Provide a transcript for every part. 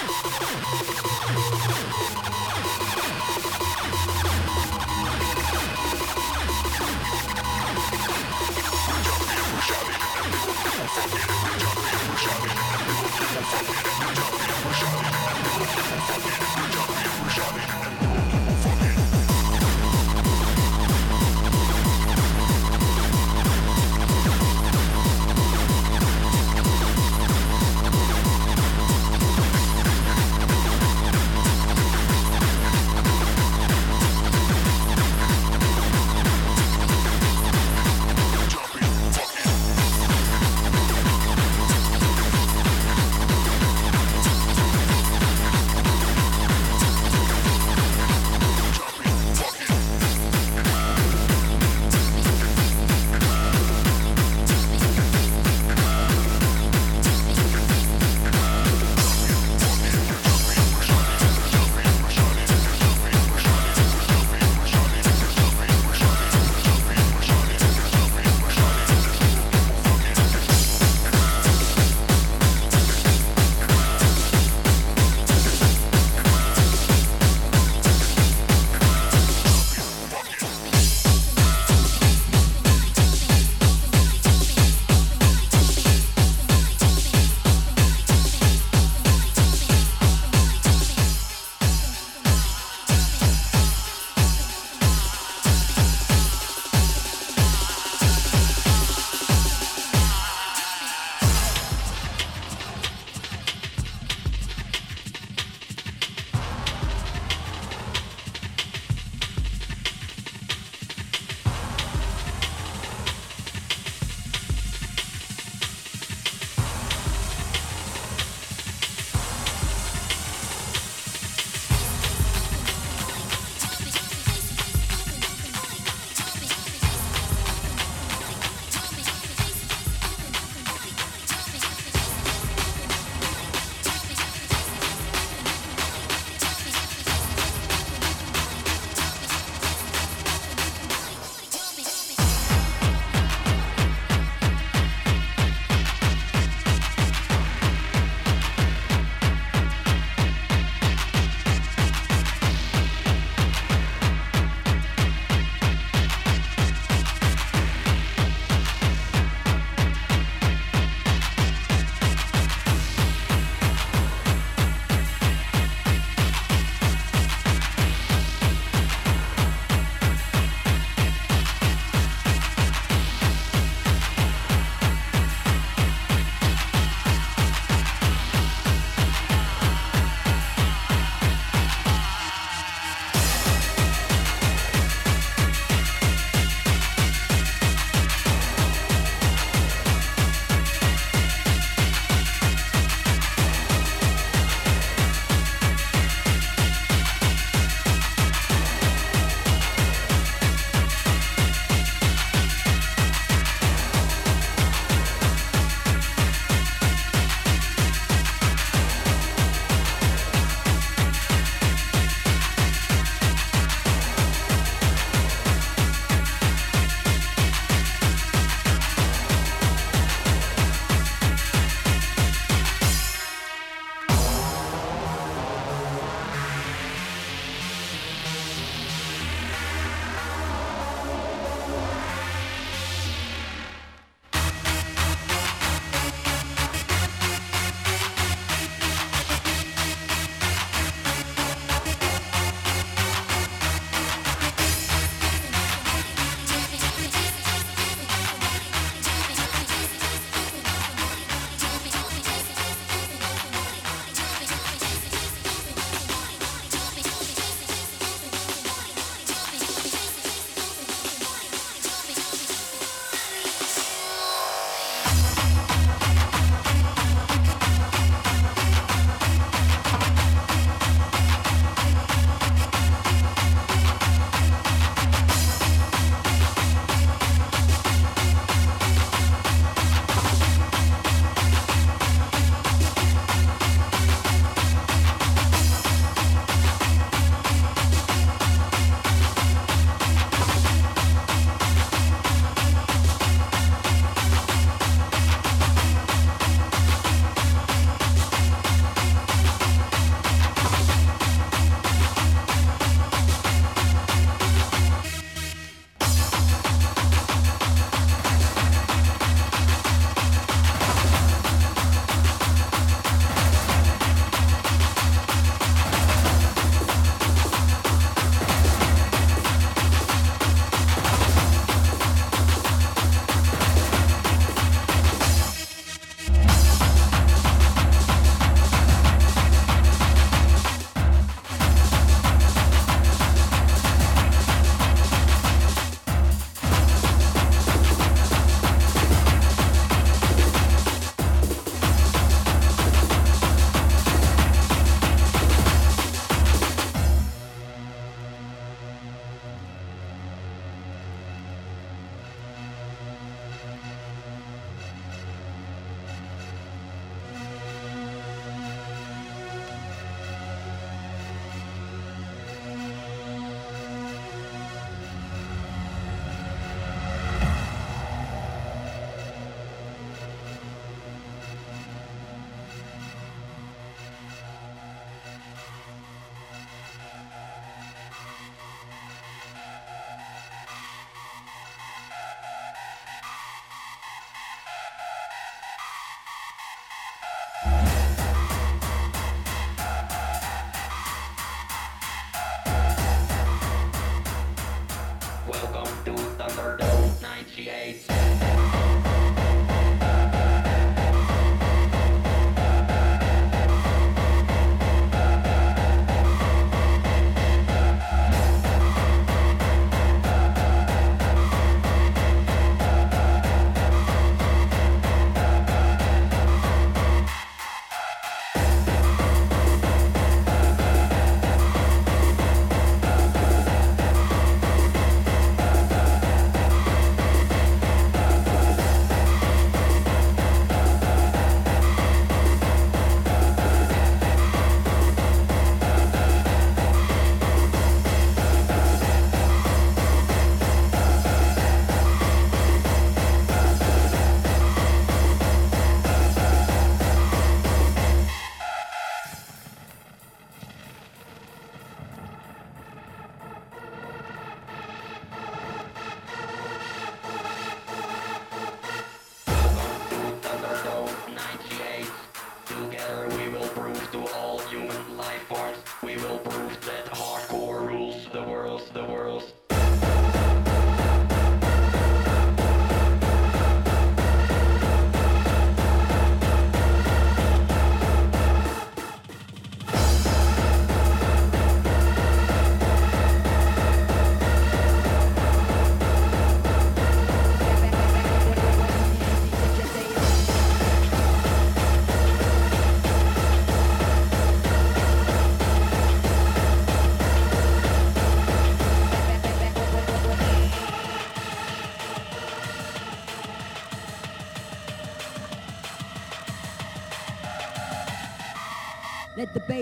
Shut it.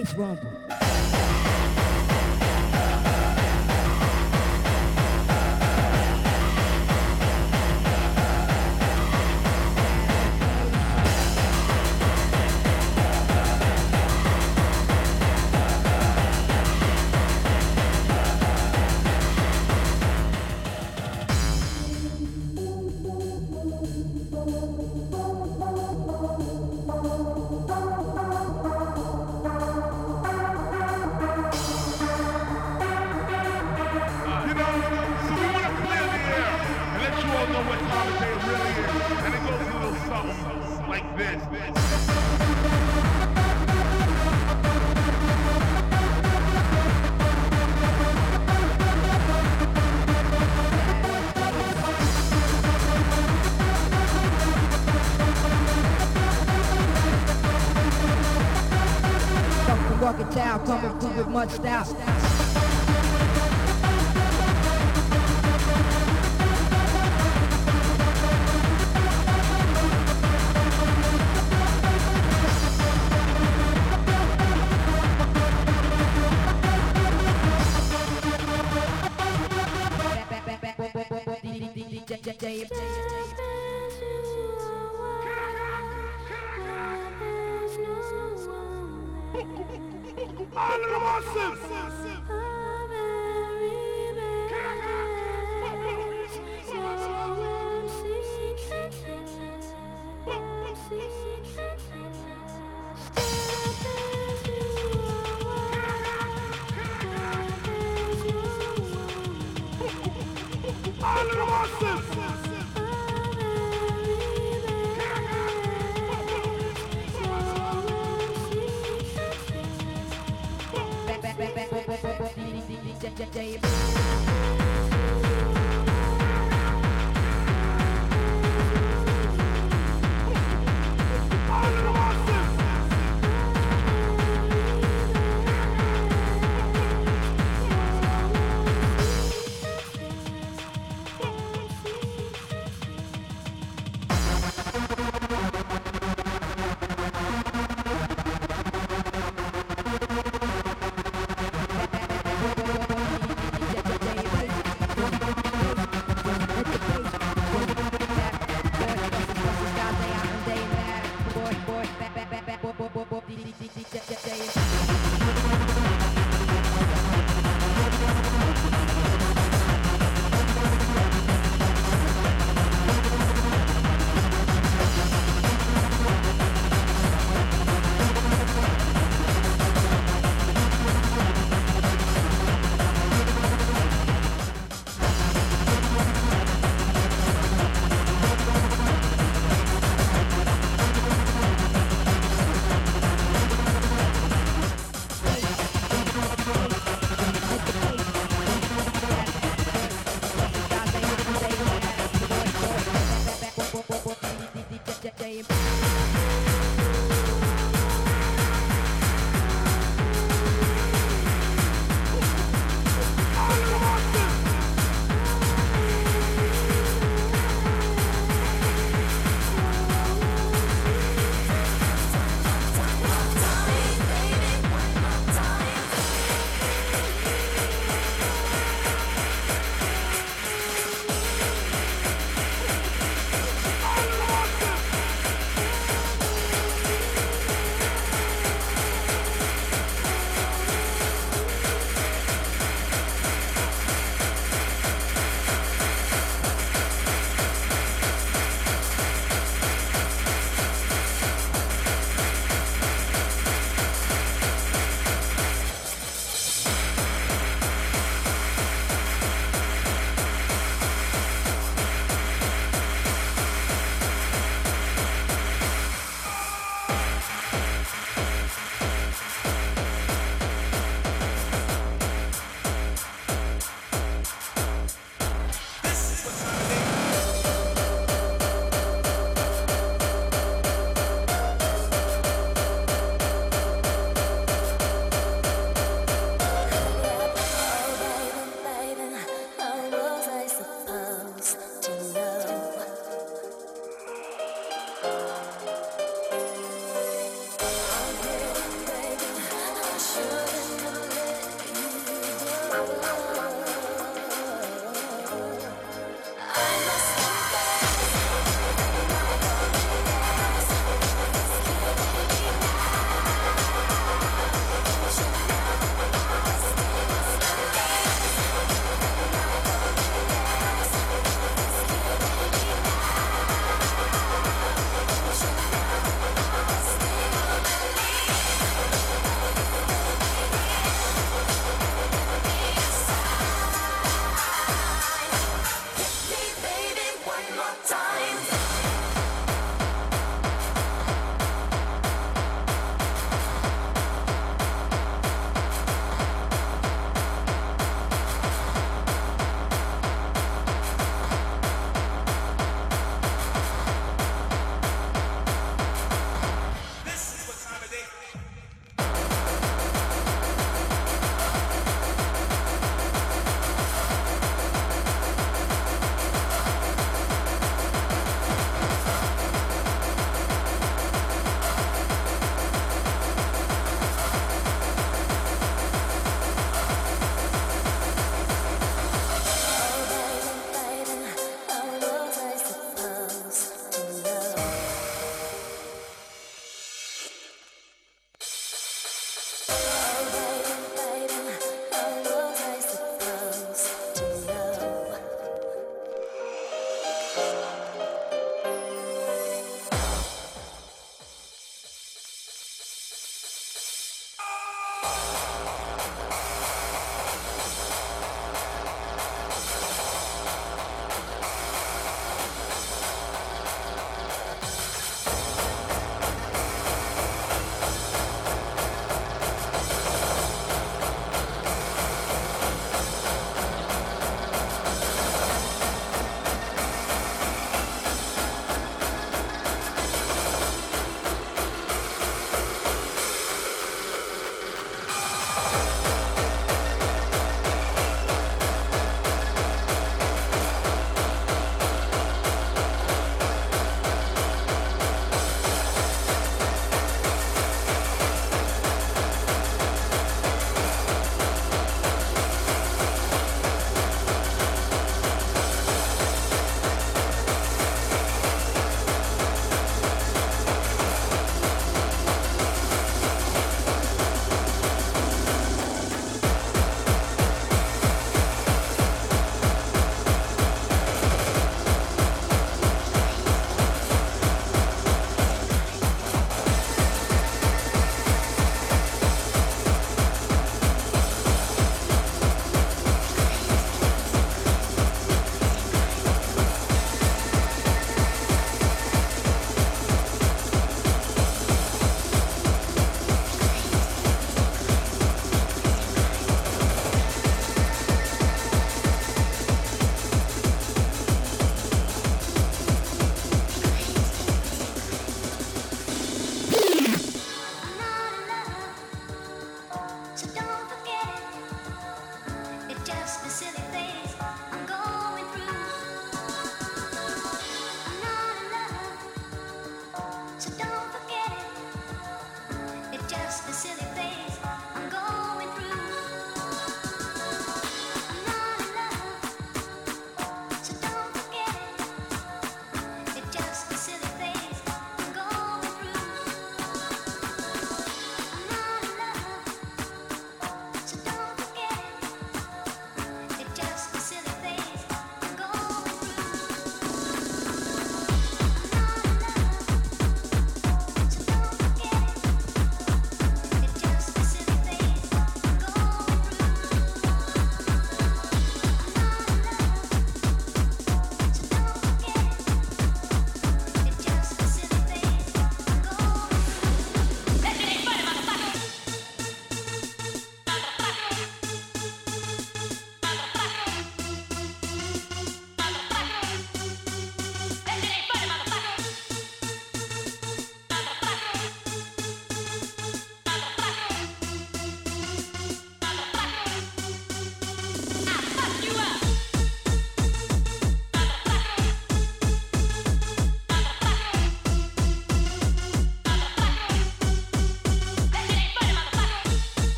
It's Rumble. style, coming through with much style. Thank you. All of the.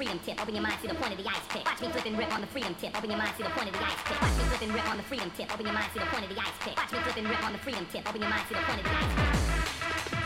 freedom tip. Open your mind, see the point of the ice pick. Watch me flip and rip on the freedom tip. Open your mind, see the point of the ice pick. Watch me flip and rip on the freedom tip. Open your mind, see the point of the ice pick. Watch me flip and rip on the freedom tip. Open your mind, see the point of the ice pick.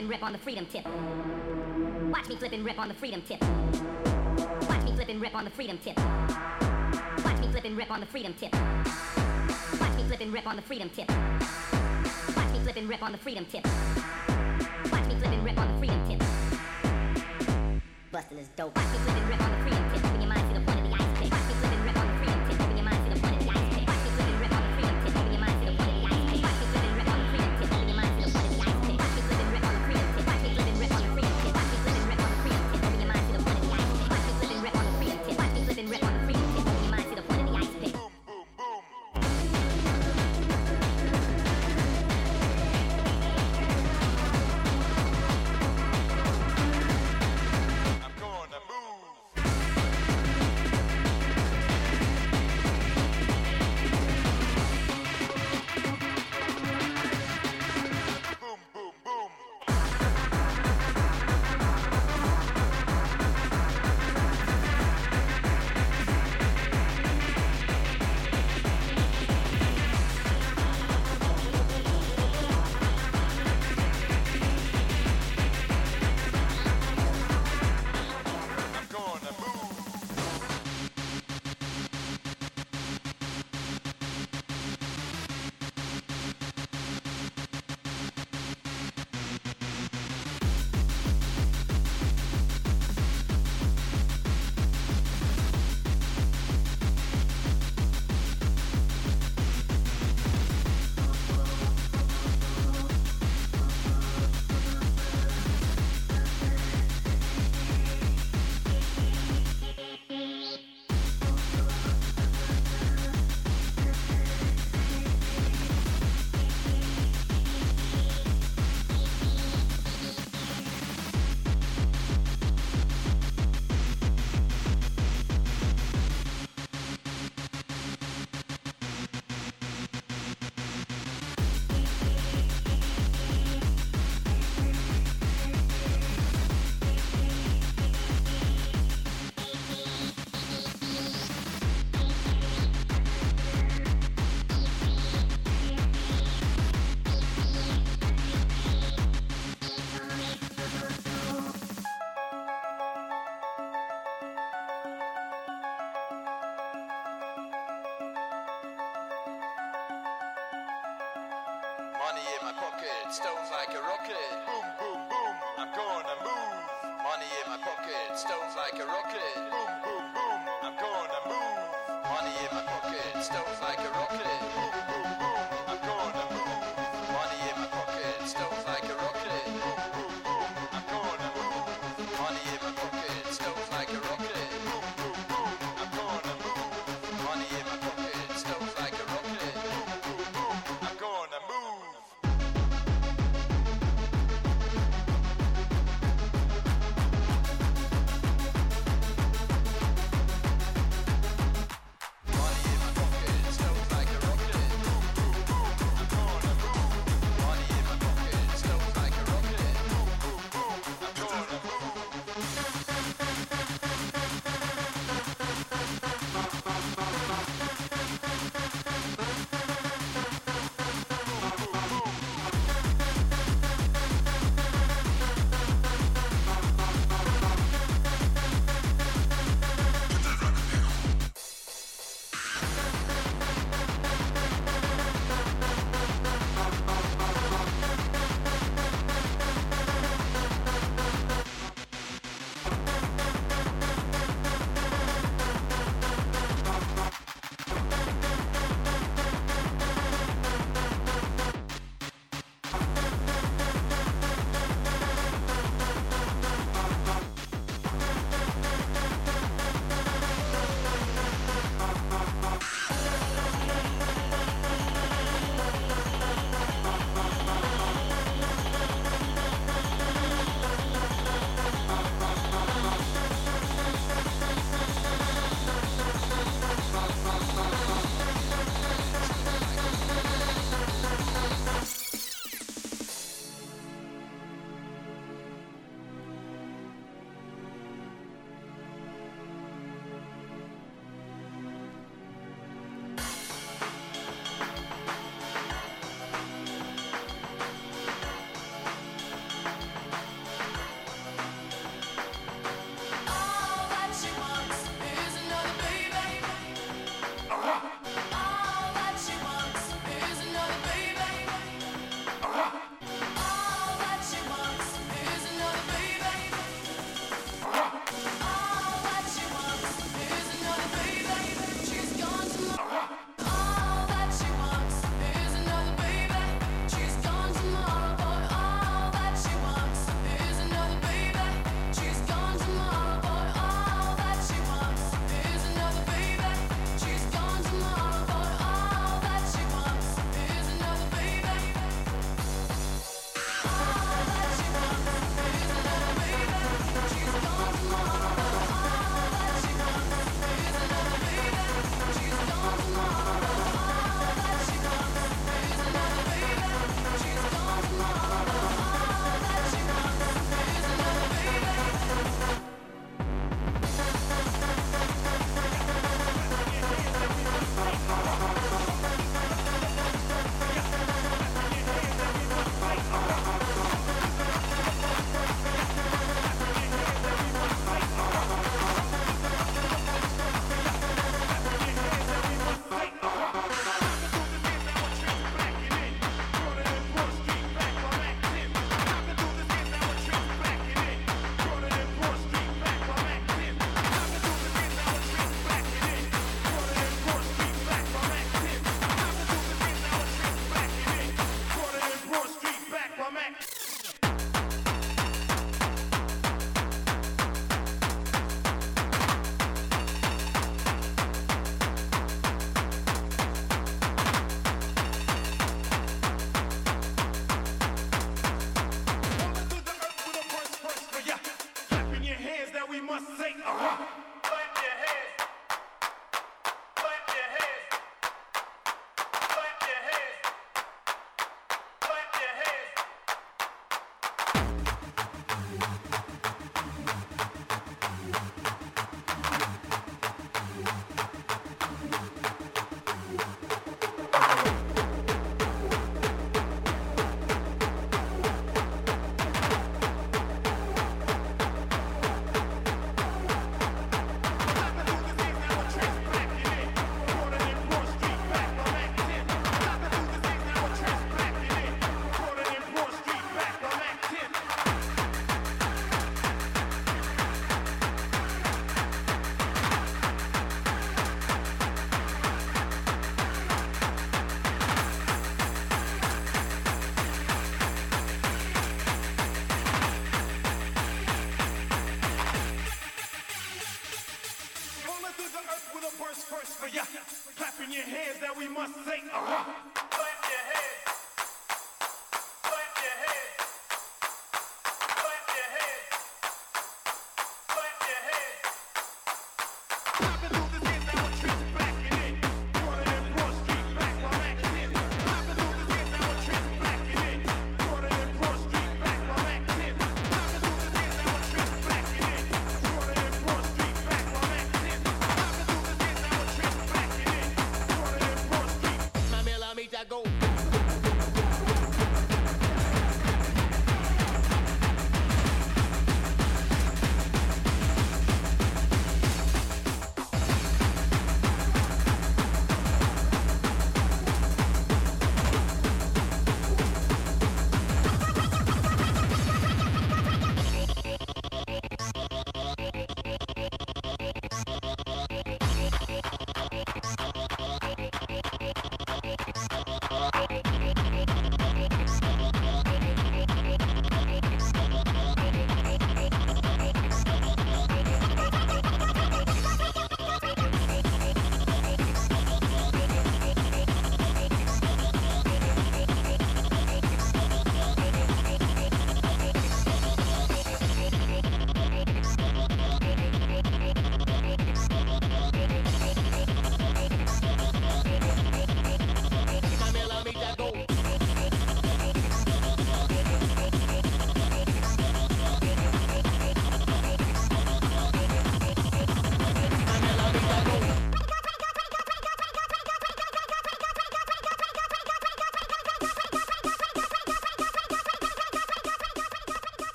and rip on the freedom tip. Watch me flip and rip on the freedom tip. Watch me flip and rip on the freedom tip. Watch me flip and rip on the freedom tip. Watch me flip and rip on the freedom tip. Watch me flip and rip on the freedom tip. Watch me flip and rip on the freedom tip. Bustin' is dope. Watch me flip and rip on the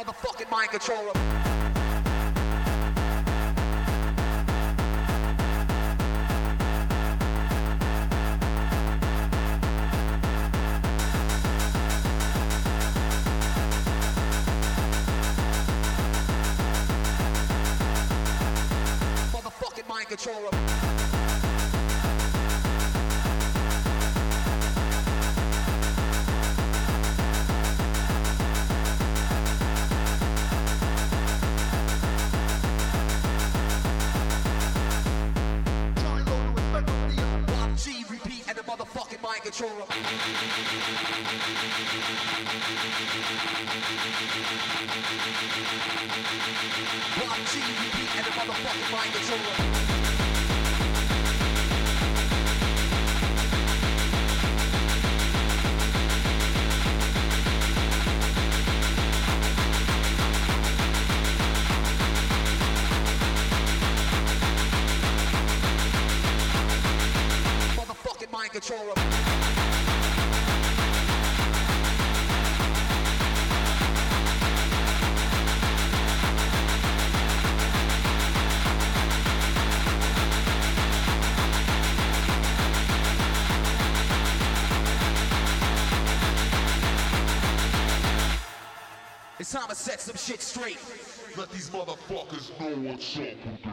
Motherfucking mind controller. Motherfucking mind controller. Controller. One G and the motherfucking mind controller. Time to set some shit straight. Let these motherfuckers know what's up